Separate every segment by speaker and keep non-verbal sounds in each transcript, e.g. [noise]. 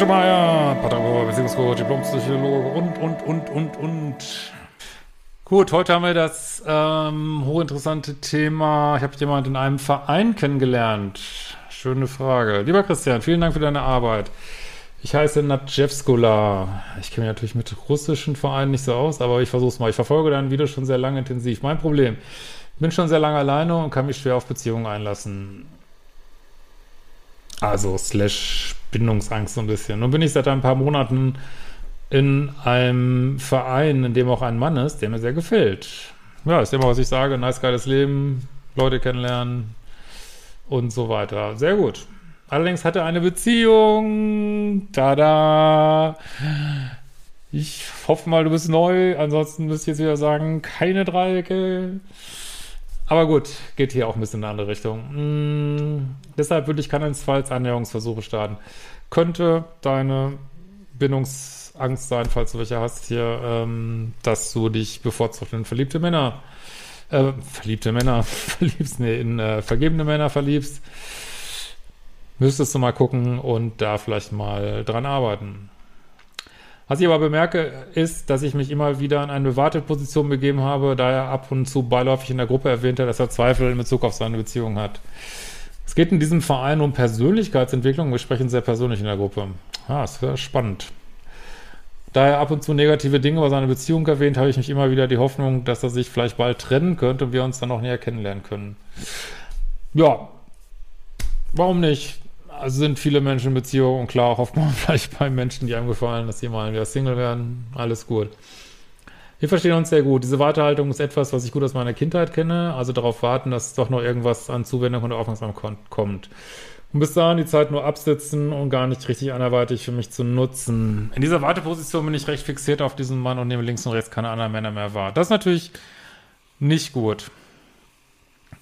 Speaker 1: Schemeier, Paterapor, Beziehungscoach, Diplompsychologe und, und, und, und, und. Gut, heute haben wir das ähm, hochinteressante Thema. Ich habe jemand in einem Verein kennengelernt. Schöne Frage. Lieber Christian, vielen Dank für deine Arbeit. Ich heiße Nadjevskula. Ich kenne mich natürlich mit russischen Vereinen nicht so aus, aber ich versuche es mal. Ich verfolge dein Video schon sehr lange intensiv. Mein Problem, ich bin schon sehr lange alleine und kann mich schwer auf Beziehungen einlassen. Also slash Bindungsangst so ein bisschen. Nun bin ich seit ein paar Monaten in einem Verein, in dem auch ein Mann ist, der mir sehr gefällt. Ja, ist immer, was ich sage. Nice, geiles Leben, Leute kennenlernen und so weiter. Sehr gut. Allerdings hat er eine Beziehung. Tada! Ich hoffe mal, du bist neu. Ansonsten müsste ich jetzt wieder sagen, keine Dreiecke. Aber gut, geht hier auch ein bisschen in eine andere Richtung. Hm, deshalb würde ich keinesfalls Annäherungsversuche starten. Könnte deine Bindungsangst sein, falls du welche hast hier, ähm, dass du dich bevorzugt in verliebte Männer, äh, verliebte Männer [laughs] verliebst, nee, in äh, vergebene Männer verliebst. Müsstest du mal gucken und da vielleicht mal dran arbeiten. Was ich aber bemerke, ist, dass ich mich immer wieder in eine bewahrte Position begeben habe, da er ab und zu beiläufig in der Gruppe erwähnte, dass er Zweifel in Bezug auf seine Beziehung hat. Es geht in diesem Verein um Persönlichkeitsentwicklung. Wir sprechen sehr persönlich in der Gruppe. Ah, ist sehr spannend. Da er ab und zu negative Dinge über seine Beziehung erwähnt, habe ich mich immer wieder die Hoffnung, dass er sich vielleicht bald trennen könnte und wir uns dann noch näher kennenlernen können. Ja, warum nicht? Also sind viele Menschen in Beziehung und klar hofft man [laughs] vielleicht bei Menschen, die einem gefallen, dass sie mal wieder Single werden. Alles gut. Wir verstehen uns sehr gut. Diese Wartehaltung ist etwas, was ich gut aus meiner Kindheit kenne. Also darauf warten, dass doch noch irgendwas an Zuwendung und Aufmerksamkeit kommt. Und bis dahin die Zeit nur absitzen und gar nicht richtig anderweitig für mich zu nutzen. In dieser Warteposition bin ich recht fixiert auf diesen Mann und nehme links und rechts keine anderen Männer mehr wahr. Das ist natürlich nicht gut.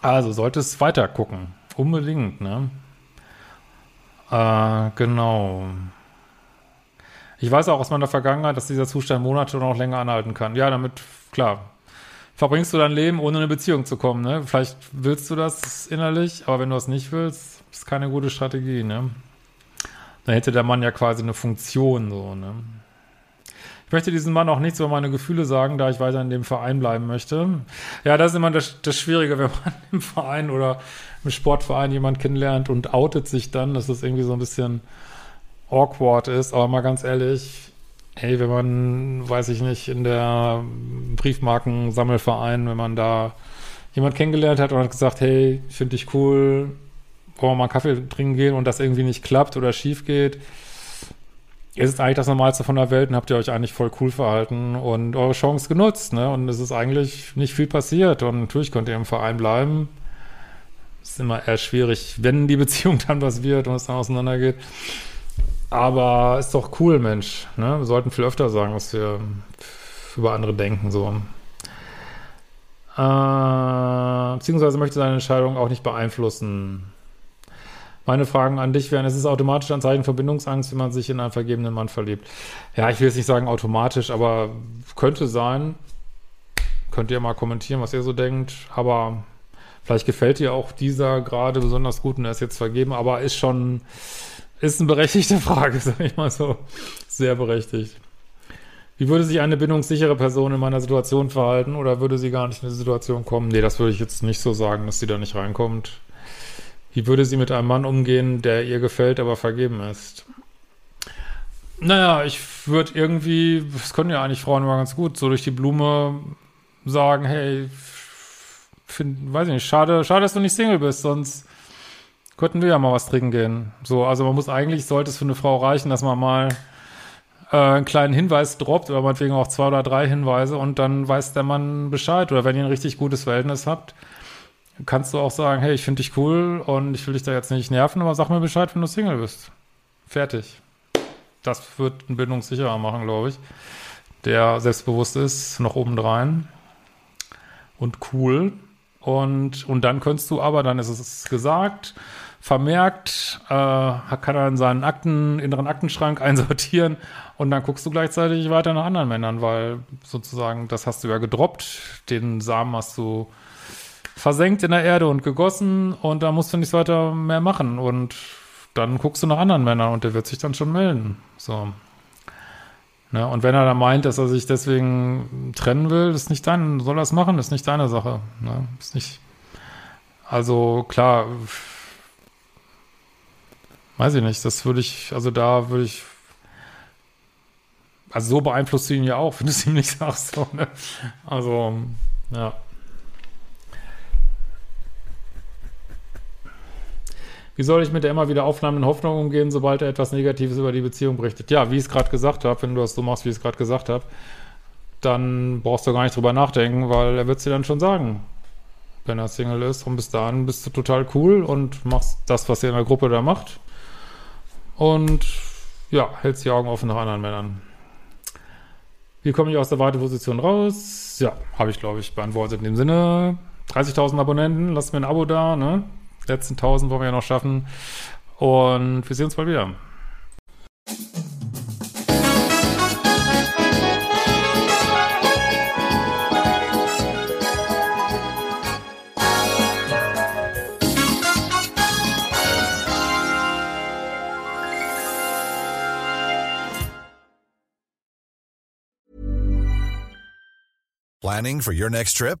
Speaker 1: Also sollte es weiter gucken. Unbedingt, ne? Äh, genau. Ich weiß auch aus meiner Vergangenheit, dass dieser Zustand Monate oder noch länger anhalten kann. Ja, damit, klar, verbringst du dein Leben, ohne eine Beziehung zu kommen, ne? Vielleicht willst du das innerlich, aber wenn du das nicht willst, ist keine gute Strategie, ne? Dann hätte der Mann ja quasi eine Funktion, so, ne? Ich möchte diesem Mann auch nichts über meine Gefühle sagen, da ich weiter in dem Verein bleiben möchte. Ja, das ist immer das, das Schwierige, wenn man im Verein oder im Sportverein jemand kennenlernt und outet sich dann, dass das irgendwie so ein bisschen awkward ist. Aber mal ganz ehrlich, hey, wenn man, weiß ich nicht, in der Briefmarkensammelverein, wenn man da jemand kennengelernt hat und hat gesagt, hey, ich finde dich cool, wollen wir mal einen Kaffee trinken gehen und das irgendwie nicht klappt oder schief geht, ist es eigentlich das Normalste von der Welt und habt ihr euch eigentlich voll cool verhalten und eure Chance genutzt, ne? Und es ist eigentlich nicht viel passiert und natürlich könnt ihr im Verein bleiben. Ist immer eher schwierig, wenn die Beziehung [laughs] dann was wird und es dann auseinandergeht. Aber ist doch cool, Mensch. Ne? Wir sollten viel öfter sagen, was wir über andere denken, so. Äh, beziehungsweise möchte seine Entscheidung auch nicht beeinflussen. Meine Fragen an dich wären, es ist automatisch ein Zeichen Verbindungsangst, wenn man sich in einen vergebenen Mann verliebt. Ja, ich will jetzt nicht sagen automatisch, aber könnte sein. Könnt ihr mal kommentieren, was ihr so denkt. Aber vielleicht gefällt dir auch dieser gerade besonders gut und er ist jetzt vergeben, aber ist schon, ist eine berechtigte Frage, [laughs] sag ich mal so. Sehr berechtigt. Wie würde sich eine bindungssichere Person in meiner Situation verhalten oder würde sie gar nicht in die Situation kommen? Nee, das würde ich jetzt nicht so sagen, dass sie da nicht reinkommt. Wie würde sie mit einem Mann umgehen, der ihr gefällt, aber vergeben ist? Naja, ich würde irgendwie, das können ja eigentlich Frauen immer ganz gut, so durch die Blume sagen, hey, find, weiß ich nicht, schade, schade, dass du nicht Single bist, sonst könnten wir ja mal was trinken gehen. So, also man muss eigentlich, sollte es für eine Frau reichen, dass man mal äh, einen kleinen Hinweis droppt oder meinetwegen auch zwei oder drei Hinweise und dann weiß der Mann Bescheid. Oder wenn ihr ein richtig gutes Verhältnis habt, kannst du auch sagen, hey, ich finde dich cool und ich will dich da jetzt nicht nerven, aber sag mir Bescheid, wenn du Single bist. Fertig. Das wird einen bindungssicherer machen, glaube ich. Der selbstbewusst ist, noch obendrein. Und cool. Und, und dann könntest du aber, dann ist es gesagt, vermerkt, äh, kann er in seinen Akten, inneren Aktenschrank [laughs] einsortieren und dann guckst du gleichzeitig weiter nach anderen Männern, weil sozusagen, das hast du ja gedroppt, den Samen hast du versenkt in der Erde und gegossen und da musst du nichts weiter mehr machen und dann guckst du nach anderen Männern und der wird sich dann schon melden. So. Ne? Und wenn er da meint, dass er sich deswegen trennen will, ist nicht dein, soll er es machen, ist nicht deine Sache. Ne? Ist nicht. Also klar, weiß ich nicht, das würde ich, also da würde ich, also so beeinflusst du ihn ja auch, [laughs] wenn du es ihm nicht sagst. So, ne? Also, ja. Wie soll ich mit der immer wieder aufnahmenden Hoffnung umgehen, sobald er etwas Negatives über die Beziehung berichtet? Ja, wie ich es gerade gesagt habe, wenn du das so machst, wie ich es gerade gesagt habe, dann brauchst du gar nicht drüber nachdenken, weil er wird es dir dann schon sagen, wenn er Single ist. Und bis dahin bist du total cool und machst das, was ihr in der Gruppe da macht. Und ja, hältst die Augen offen nach anderen Männern. Wie komme ich aus der Warteposition raus? Ja, habe ich, glaube ich, beantwortet. In dem Sinne, 30.000 Abonnenten, lasst mir ein Abo da, ne? Letzten 1000 wollen wir ja noch schaffen. Und wir sehen uns bald wieder.
Speaker 2: Planning for your next trip?